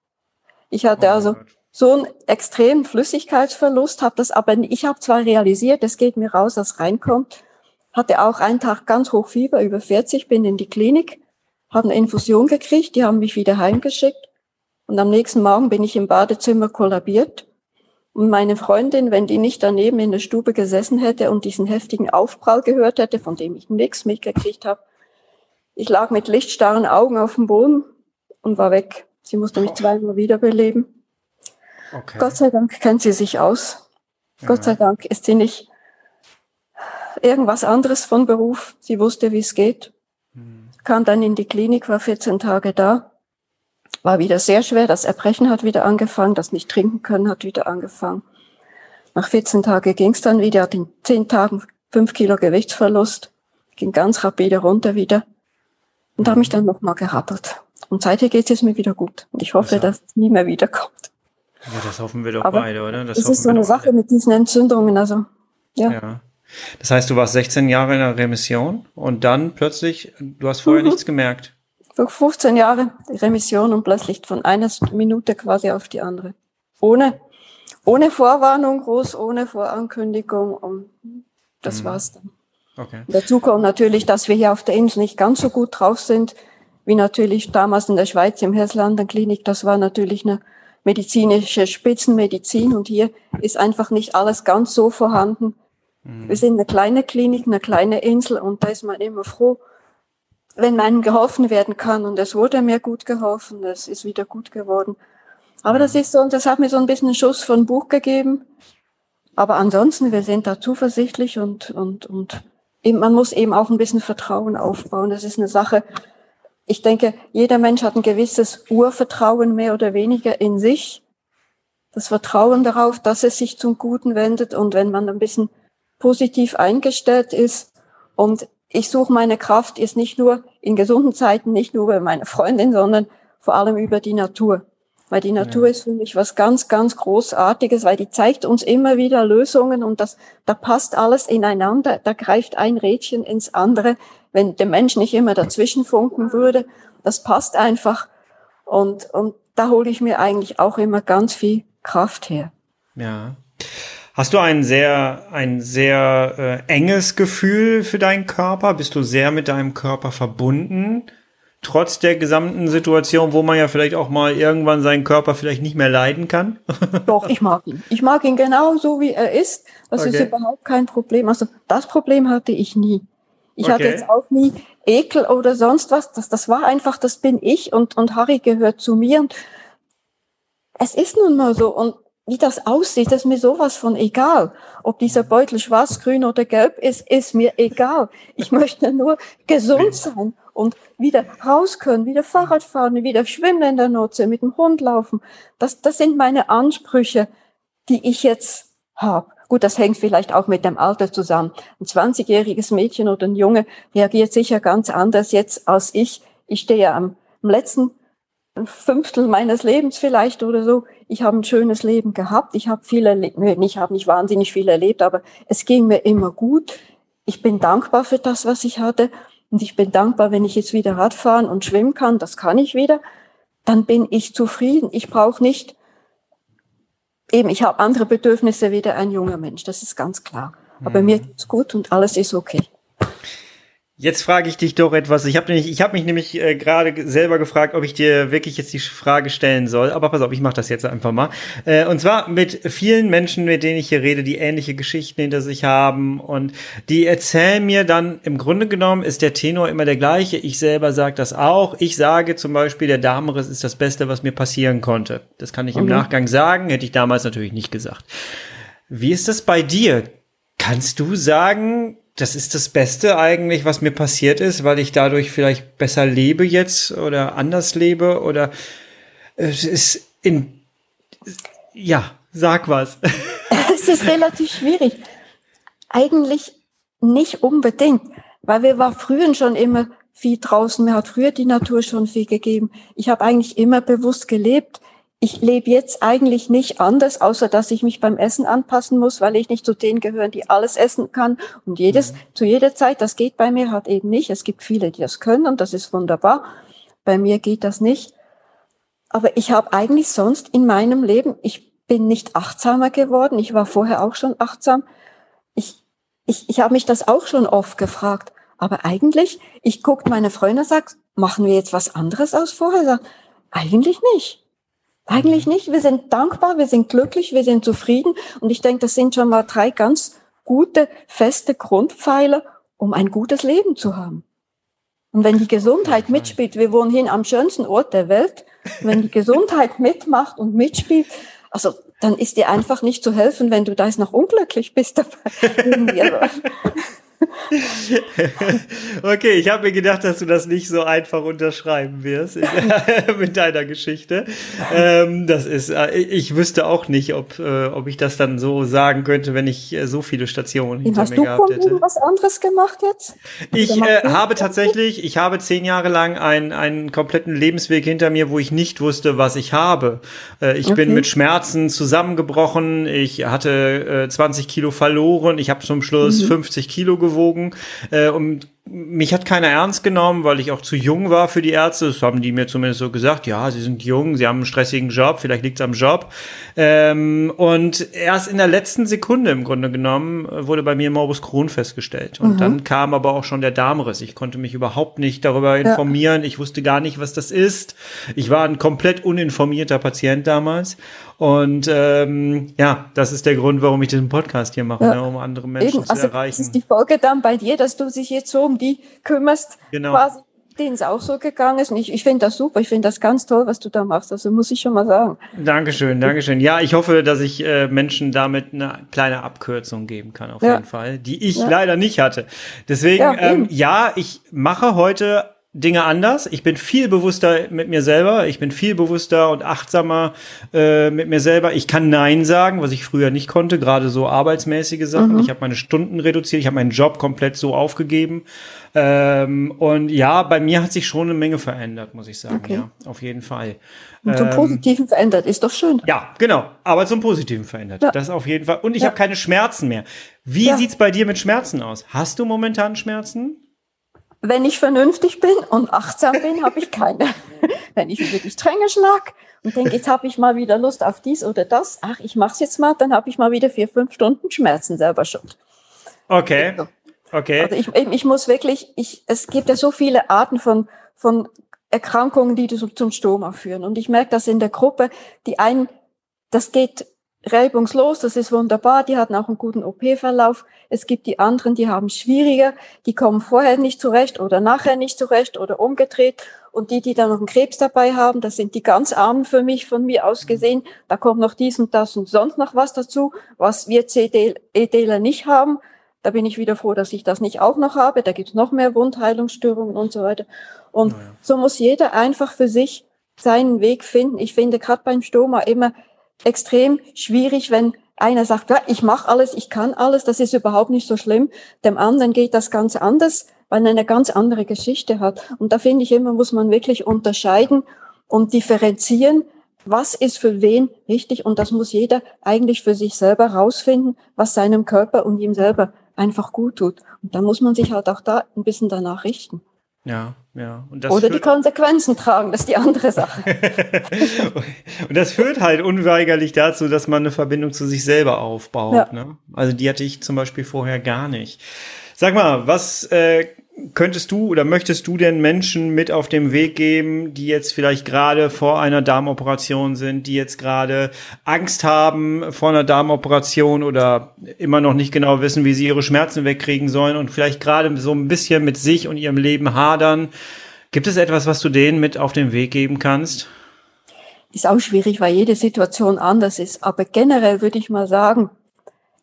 Ich hatte oh also Gott. so einen extremen Flüssigkeitsverlust, habe das aber, ich habe zwar realisiert, es geht mir raus, was reinkommt, hatte auch einen Tag ganz hoch Fieber, über 40, bin in die Klinik, habe eine Infusion gekriegt, die haben mich wieder heimgeschickt und am nächsten Morgen bin ich im Badezimmer kollabiert und meine Freundin, wenn die nicht daneben in der Stube gesessen hätte und diesen heftigen Aufprall gehört hätte, von dem ich nichts mitgekriegt habe, ich lag mit lichtstarren Augen auf dem Boden und war weg. Sie musste mich zweimal wiederbeleben. Okay. Gott sei Dank kennt sie sich aus. Ja. Gott sei Dank ist sie nicht irgendwas anderes von Beruf. Sie wusste, wie es geht. Hm. Kam dann in die Klinik, war 14 Tage da war wieder sehr schwer. Das Erbrechen hat wieder angefangen, das nicht trinken können hat wieder angefangen. Nach 14 Tagen ging es dann wieder, hat in 10 Tagen 5 Kilo Gewichtsverlust, ging ganz rapide runter wieder und habe mich dann nochmal gerappelt. Und seither geht es mir wieder gut. Und ich hoffe, dass es nie mehr wiederkommt. Ja, das hoffen wir doch Aber beide, oder? Das, das ist so eine Sache alle. mit diesen Entzündungen. Also, ja. ja. Das heißt, du warst 16 Jahre in der Remission und dann plötzlich, du hast vorher mhm. nichts gemerkt. 15 Jahre Remission und plötzlich von einer Minute quasi auf die andere. Ohne, ohne Vorwarnung groß, ohne Vorankündigung und das mhm. war's dann. Okay. Dazu kommt natürlich, dass wir hier auf der Insel nicht ganz so gut drauf sind, wie natürlich damals in der Schweiz im Herslanden Klinik. Das war natürlich eine medizinische Spitzenmedizin und hier ist einfach nicht alles ganz so vorhanden. Mhm. Wir sind eine kleine Klinik, eine kleine Insel und da ist man immer froh, wenn einem geholfen werden kann. Und es wurde mir gut geholfen, es ist wieder gut geworden. Aber das ist so, das hat mir so ein bisschen einen Schuss von Buch gegeben. Aber ansonsten, wir sind da zuversichtlich und, und, und eben, man muss eben auch ein bisschen Vertrauen aufbauen. Das ist eine Sache. Ich denke, jeder Mensch hat ein gewisses Urvertrauen mehr oder weniger in sich. Das Vertrauen darauf, dass es sich zum Guten wendet und wenn man ein bisschen positiv eingestellt ist und ich suche meine Kraft jetzt nicht nur in gesunden Zeiten, nicht nur bei meiner Freundin, sondern vor allem über die Natur. Weil die Natur ja. ist für mich was ganz, ganz Großartiges, weil die zeigt uns immer wieder Lösungen und das, da passt alles ineinander, da greift ein Rädchen ins andere. Wenn der Mensch nicht immer dazwischen funken würde, das passt einfach. Und, und da hole ich mir eigentlich auch immer ganz viel Kraft her. Ja. Hast du ein sehr, ein sehr äh, enges Gefühl für deinen Körper? Bist du sehr mit deinem Körper verbunden? Trotz der gesamten Situation, wo man ja vielleicht auch mal irgendwann seinen Körper vielleicht nicht mehr leiden kann? Doch, ich mag ihn. Ich mag ihn genau so, wie er ist. Das okay. ist überhaupt kein Problem. Also das Problem hatte ich nie. Ich okay. hatte jetzt auch nie Ekel oder sonst was. Das, das war einfach, das bin ich und, und Harry gehört zu mir. Und es ist nun mal so. Und wie das aussieht, ist mir sowas von egal. Ob dieser Beutel schwarz, grün oder gelb ist, ist mir egal. Ich möchte nur gesund sein und wieder raus können, wieder Fahrrad fahren, wieder schwimmen in der Nordsee, mit dem Hund laufen. Das, das sind meine Ansprüche, die ich jetzt habe. Gut, das hängt vielleicht auch mit dem Alter zusammen. Ein 20-jähriges Mädchen oder ein Junge reagiert sicher ganz anders jetzt als ich. Ich stehe am, am letzten Fünftel meines Lebens vielleicht oder so. Ich habe ein schönes Leben gehabt. Ich habe viel erlebt. Ich habe nicht wahnsinnig viel erlebt, aber es ging mir immer gut. Ich bin dankbar für das, was ich hatte. Und ich bin dankbar, wenn ich jetzt wieder Radfahren und schwimmen kann. Das kann ich wieder. Dann bin ich zufrieden. Ich brauche nicht eben, ich habe andere Bedürfnisse wie der ein junger Mensch. Das ist ganz klar. Aber mhm. mir geht's gut und alles ist okay. Jetzt frage ich dich doch etwas. Ich habe nämlich, ich habe mich nämlich äh, gerade selber gefragt, ob ich dir wirklich jetzt die Frage stellen soll. Aber pass auf, ich mache das jetzt einfach mal. Äh, und zwar mit vielen Menschen, mit denen ich hier rede, die ähnliche Geschichten hinter sich haben und die erzählen mir dann. Im Grunde genommen ist der Tenor immer der gleiche. Ich selber sage das auch. Ich sage zum Beispiel, der Damenriss ist das Beste, was mir passieren konnte. Das kann ich im mhm. Nachgang sagen. Hätte ich damals natürlich nicht gesagt. Wie ist das bei dir? Kannst du sagen, das ist das Beste eigentlich, was mir passiert ist, weil ich dadurch vielleicht besser lebe jetzt oder anders lebe oder es ist in, ja, sag was. Es ist relativ schwierig. Eigentlich nicht unbedingt, weil wir war früher schon immer viel draußen. Mir hat früher die Natur schon viel gegeben. Ich habe eigentlich immer bewusst gelebt ich lebe jetzt eigentlich nicht anders, außer dass ich mich beim Essen anpassen muss, weil ich nicht zu denen gehöre, die alles essen kann und jedes mhm. zu jeder Zeit. Das geht bei mir halt eben nicht. Es gibt viele, die das können und das ist wunderbar. Bei mir geht das nicht. Aber ich habe eigentlich sonst in meinem Leben, ich bin nicht achtsamer geworden. Ich war vorher auch schon achtsam. Ich, ich, ich habe mich das auch schon oft gefragt. Aber eigentlich, ich gucke meine Freunde sagt, machen wir jetzt was anderes aus vorher? Sag, eigentlich nicht. Eigentlich nicht. Wir sind dankbar, wir sind glücklich, wir sind zufrieden. Und ich denke, das sind schon mal drei ganz gute, feste Grundpfeiler, um ein gutes Leben zu haben. Und wenn die Gesundheit mitspielt, wir wohnen hier am schönsten Ort der Welt, wenn die Gesundheit mitmacht und mitspielt, also dann ist dir einfach nicht zu helfen, wenn du da noch unglücklich bist dabei. okay, ich habe mir gedacht, dass du das nicht so einfach unterschreiben wirst mit deiner Geschichte. Ähm, das ist, äh, ich wüsste auch nicht, ob, äh, ob ich das dann so sagen könnte, wenn ich äh, so viele Stationen hinter Hast mir gehabt hätte. Hast du was anderes gemacht jetzt? Ich äh, habe tatsächlich, ich habe zehn Jahre lang einen, einen kompletten Lebensweg hinter mir, wo ich nicht wusste, was ich habe. Äh, ich okay. bin mit Schmerzen zusammengebrochen. Ich hatte äh, 20 Kilo verloren. Ich habe zum Schluss mhm. 50 Kilo gewogen gewogen. Äh, und mich hat keiner ernst genommen, weil ich auch zu jung war für die Ärzte. Das haben die mir zumindest so gesagt. Ja, sie sind jung, sie haben einen stressigen Job, vielleicht liegt es am Job. Ähm, und erst in der letzten Sekunde im Grunde genommen wurde bei mir Morbus Crohn festgestellt. Und mhm. dann kam aber auch schon der Darmriss. Ich konnte mich überhaupt nicht darüber informieren. Ja. Ich wusste gar nicht, was das ist. Ich war ein komplett uninformierter Patient damals. Und ähm, ja, das ist der Grund, warum ich diesen Podcast hier mache, ja. ne, um andere Menschen Eben. zu also, erreichen. Das ist die Folge dann bei dir, dass du dich jetzt so um die kümmerst, genau. quasi denen es auch so gegangen ist. Und ich, ich finde das super, ich finde das ganz toll, was du da machst. Also muss ich schon mal sagen. Dankeschön, Dankeschön. Ja, ich hoffe, dass ich äh, Menschen damit eine kleine Abkürzung geben kann, auf ja. jeden Fall, die ich ja. leider nicht hatte. Deswegen, ja, ähm, ja, ich mache heute Dinge anders. Ich bin viel bewusster mit mir selber. Ich bin viel bewusster und achtsamer äh, mit mir selber. Ich kann Nein sagen, was ich früher nicht konnte, gerade so arbeitsmäßige Sachen. Mhm. Ich habe meine Stunden reduziert. Ich habe meinen Job komplett so aufgegeben. Ähm, und ja, bei mir hat sich schon eine Menge verändert, muss ich sagen. Okay. Ja, auf jeden Fall. Und zum ähm, Positiven verändert, ist doch schön. Ja, genau. Aber zum Positiven verändert. Ja. Das auf jeden Fall. Und ich ja. habe keine Schmerzen mehr. Wie ja. sieht's bei dir mit Schmerzen aus? Hast du momentan Schmerzen? Wenn ich vernünftig bin und achtsam bin, habe ich keine. wenn ich über die Stränge schlag und denke, jetzt habe ich mal wieder Lust auf dies oder das, ach, ich mache es jetzt mal, dann habe ich mal wieder vier, fünf Stunden Schmerzen selber schon. Okay. Okay. Also ich, ich muss wirklich, ich, es gibt ja so viele Arten von, von Erkrankungen, die zum Stoma führen. Und ich merke das in der Gruppe, die einen, das geht reibungslos, das ist wunderbar, die hatten auch einen guten OP-Verlauf. Es gibt die anderen, die haben schwieriger, die kommen vorher nicht zurecht oder nachher nicht zurecht oder umgedreht. Und die, die dann noch einen Krebs dabei haben, das sind die ganz Armen für mich, von mir aus gesehen. Da kommt noch dies und das und sonst noch was dazu, was wir CDLer nicht haben. Da bin ich wieder froh, dass ich das nicht auch noch habe. Da gibt es noch mehr Wundheilungsstörungen und so weiter. Und naja. so muss jeder einfach für sich seinen Weg finden. Ich finde gerade beim Stoma immer, extrem schwierig, wenn einer sagt, ja, ich mache alles, ich kann alles, das ist überhaupt nicht so schlimm. Dem anderen geht das ganz anders, weil er eine ganz andere Geschichte hat. Und da finde ich immer, muss man wirklich unterscheiden und differenzieren, was ist für wen richtig. Und das muss jeder eigentlich für sich selber rausfinden, was seinem Körper und ihm selber einfach gut tut. Und da muss man sich halt auch da ein bisschen danach richten. Ja, ja. Oder die Konsequenzen tragen, das ist die andere Sache. und das führt halt unweigerlich dazu, dass man eine Verbindung zu sich selber aufbaut. Ja. Ne? Also die hatte ich zum Beispiel vorher gar nicht. Sag mal, was äh, könntest du oder möchtest du denn Menschen mit auf dem Weg geben, die jetzt vielleicht gerade vor einer Darmoperation sind, die jetzt gerade Angst haben vor einer Darmoperation oder immer noch nicht genau wissen, wie sie ihre Schmerzen wegkriegen sollen und vielleicht gerade so ein bisschen mit sich und ihrem Leben hadern? Gibt es etwas, was du denen mit auf den Weg geben kannst? Ist auch schwierig, weil jede Situation anders ist. Aber generell würde ich mal sagen,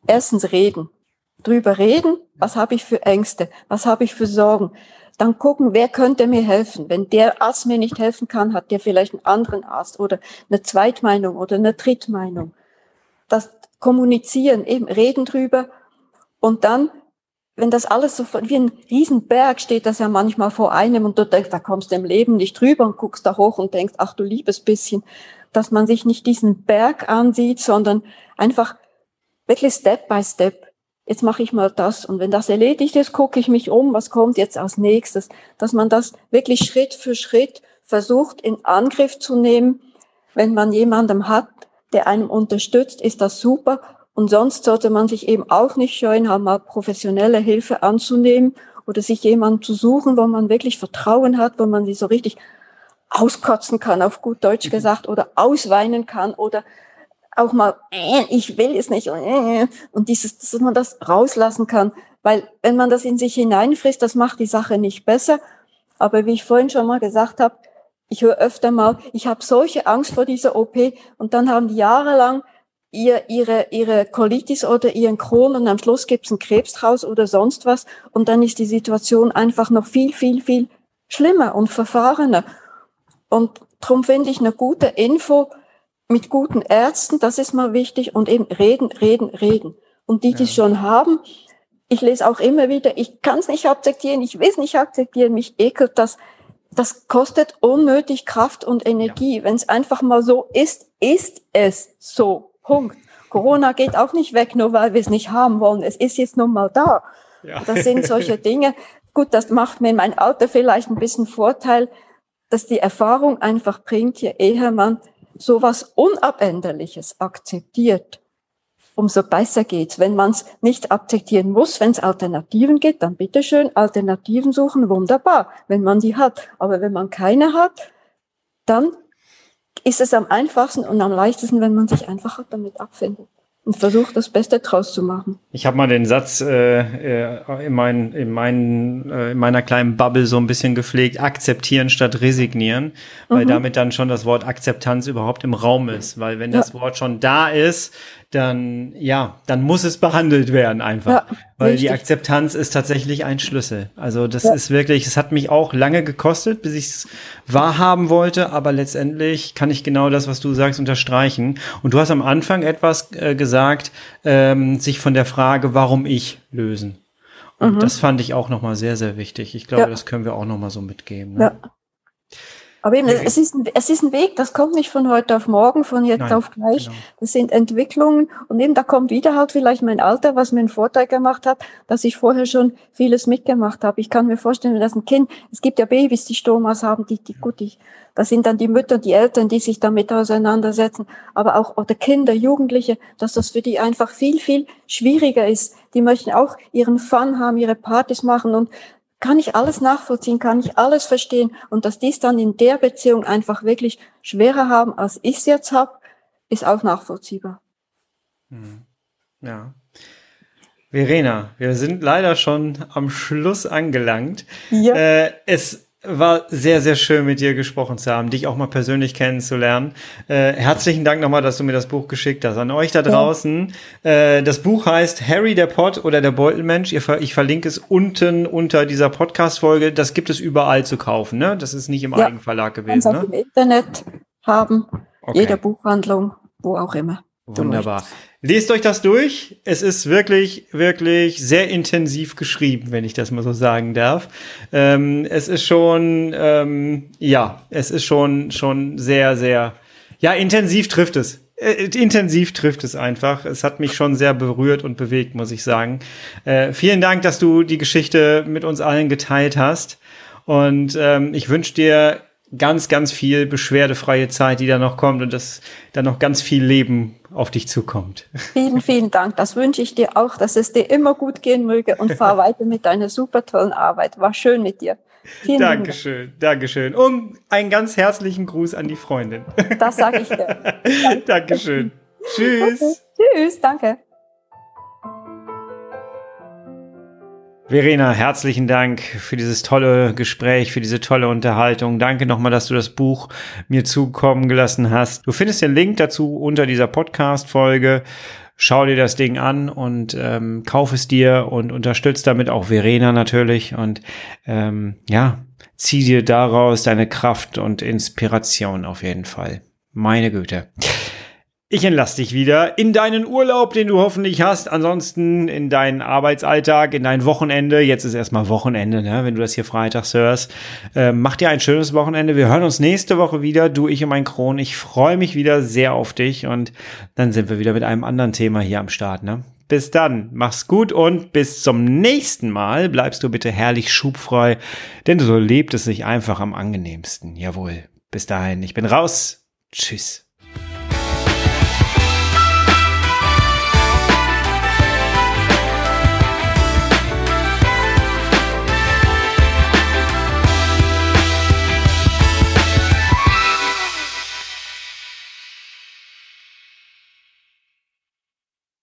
erstens reden drüber reden, was habe ich für Ängste, was habe ich für Sorgen. Dann gucken, wer könnte mir helfen. Wenn der Arzt mir nicht helfen kann, hat der vielleicht einen anderen Arzt oder eine Zweitmeinung oder eine Drittmeinung. Das Kommunizieren, eben reden drüber und dann wenn das alles so wie ein Riesenberg steht, das ja manchmal vor einem und du denkst, da kommst du im Leben nicht drüber und guckst da hoch und denkst, ach du liebes bisschen, dass man sich nicht diesen Berg ansieht, sondern einfach wirklich Step by Step jetzt mache ich mal das. Und wenn das erledigt ist, gucke ich mich um, was kommt jetzt als nächstes. Dass man das wirklich Schritt für Schritt versucht in Angriff zu nehmen. Wenn man jemandem hat, der einem unterstützt, ist das super. Und sonst sollte man sich eben auch nicht scheuen, halt mal professionelle Hilfe anzunehmen oder sich jemanden zu suchen, wo man wirklich Vertrauen hat, wo man sie so richtig auskotzen kann, auf gut Deutsch gesagt, oder ausweinen kann oder auch mal, äh, ich will es nicht, äh, und dieses, dass man das rauslassen kann, weil wenn man das in sich hineinfrisst, das macht die Sache nicht besser. Aber wie ich vorhin schon mal gesagt habe, ich höre öfter mal, ich habe solche Angst vor dieser OP und dann haben die jahrelang ihr, ihre, ihre Colitis oder ihren Kron und am Schluss gibt's einen Krebs draus oder sonst was und dann ist die Situation einfach noch viel, viel, viel schlimmer und verfahrener. Und darum finde ich eine gute Info, mit guten Ärzten, das ist mal wichtig, und eben reden, reden, reden. Und die, die es schon haben, ich lese auch immer wieder, ich kann es nicht akzeptieren, ich will es nicht akzeptieren, mich ekelt das. Das kostet unnötig Kraft und Energie. Ja. Wenn es einfach mal so ist, ist es so. Punkt. Corona geht auch nicht weg, nur weil wir es nicht haben wollen. Es ist jetzt nun mal da. Ja. Das sind solche Dinge. Gut, das macht mir in meinem Alter vielleicht ein bisschen Vorteil, dass die Erfahrung einfach bringt, je eher man sowas Unabänderliches akzeptiert, umso besser geht's. Wenn man es nicht akzeptieren muss, wenn es Alternativen gibt, dann bitteschön Alternativen suchen, wunderbar, wenn man die hat. Aber wenn man keine hat, dann ist es am einfachsten und am leichtesten, wenn man sich einfach damit abfindet und versucht, das Beste draus zu machen. Ich habe mal den Satz äh, äh, in, mein, in, mein, äh, in meiner kleinen Bubble so ein bisschen gepflegt, akzeptieren statt resignieren, weil mhm. damit dann schon das Wort Akzeptanz überhaupt im Raum ist. Weil wenn das Wort schon da ist, dann ja, dann muss es behandelt werden einfach, ja, weil richtig. die Akzeptanz ist tatsächlich ein Schlüssel. Also das ja. ist wirklich, es hat mich auch lange gekostet, bis ich es wahrhaben wollte, aber letztendlich kann ich genau das, was du sagst, unterstreichen. Und du hast am Anfang etwas äh, gesagt, ähm, sich von der Frage, warum ich lösen. Und mhm. das fand ich auch noch mal sehr, sehr wichtig. Ich glaube, ja. das können wir auch noch mal so mitgeben. Ne? Ja. Aber eben, es ist, ein, es ist ein Weg, das kommt nicht von heute auf morgen, von jetzt Nein, auf gleich. genau. Das sind Entwicklungen und eben da kommt wieder halt vielleicht mein Alter, was mir einen Vorteil gemacht hat, dass ich vorher schon vieles mitgemacht habe. Ich kann mir vorstellen, wenn das ein Kind, es gibt ja Babys, die Stomas haben, die, die gut, die, das sind dann die Mütter, die Eltern, die sich damit auseinandersetzen, aber auch oder Kinder, Jugendliche, dass das für die einfach viel, viel schwieriger ist. Die möchten auch ihren Fun haben, ihre Partys machen und kann ich alles nachvollziehen, kann ich alles verstehen und dass dies dann in der Beziehung einfach wirklich schwerer haben, als ich es jetzt habe, ist auch nachvollziehbar. Ja. Verena, wir sind leider schon am Schluss angelangt. Ja. Äh, es war sehr, sehr schön, mit dir gesprochen zu haben, dich auch mal persönlich kennenzulernen. Äh, herzlichen Dank nochmal, dass du mir das Buch geschickt hast. An euch da draußen. Äh, das Buch heißt Harry der Pott oder der Beutelmensch. Ihr ich verlinke es unten unter dieser Podcast-Folge. Das gibt es überall zu kaufen, ne? Das ist nicht im Ja. Eigenverlag gewesen, auch ne? im Internet haben, Okay. jeder Buchhandlung, wo auch immer. Wunderbar. Lest euch das durch. Es ist wirklich, wirklich sehr intensiv geschrieben, wenn ich das mal so sagen darf. Ähm, es ist schon, ähm, ja, es ist schon, schon sehr, sehr, ja, intensiv trifft es. Äh, intensiv trifft es einfach. Es hat mich schon sehr berührt und bewegt, muss ich sagen. Äh, vielen Dank, dass du die Geschichte mit uns allen geteilt hast. Und ähm, ich wünsche dir ganz, ganz viel beschwerdefreie Zeit, die da noch kommt und dass da noch ganz viel Leben auf dich zukommt. Vielen, vielen Dank. Das wünsche ich dir auch, dass es dir immer gut gehen möge und fahr weiter mit deiner super tollen Arbeit. War schön mit dir. Vielen Dankeschön, Dankeschön. Und einen ganz herzlichen Gruß an die Freundin. Dank. Das sage ich dir. Dankeschön. Tschüss. Okay. Tschüss, danke. Verena, herzlichen Dank für dieses tolle Gespräch, für diese tolle Unterhaltung. Danke nochmal, dass du das Buch mir zukommen gelassen hast. Du findest den Link dazu unter dieser Podcast-Folge. Schau dir das Ding an und ähm, kauf es dir und unterstützt damit auch Verena natürlich. Und ähm, ja, zieh dir daraus deine Kraft und Inspiration auf jeden Fall. Meine Güte. Ich entlasse dich wieder in deinen Urlaub, den du hoffentlich hast. Ansonsten in deinen Arbeitsalltag, in dein Wochenende. Jetzt ist erstmal Wochenende, ne, wenn du das hier freitags hörst. Ähm, mach dir ein schönes Wochenende. Wir hören uns nächste Woche wieder, du, ich und mein Kron. Ich freue mich wieder sehr auf dich und dann sind wir wieder mit einem anderen Thema hier am Start, ne? Bis dann, mach's gut und bis zum nächsten Mal. Bleibst du bitte herrlich schubfrei, denn so lebt es sich einfach am angenehmsten. Jawohl. Bis dahin, ich bin raus. Tschüss.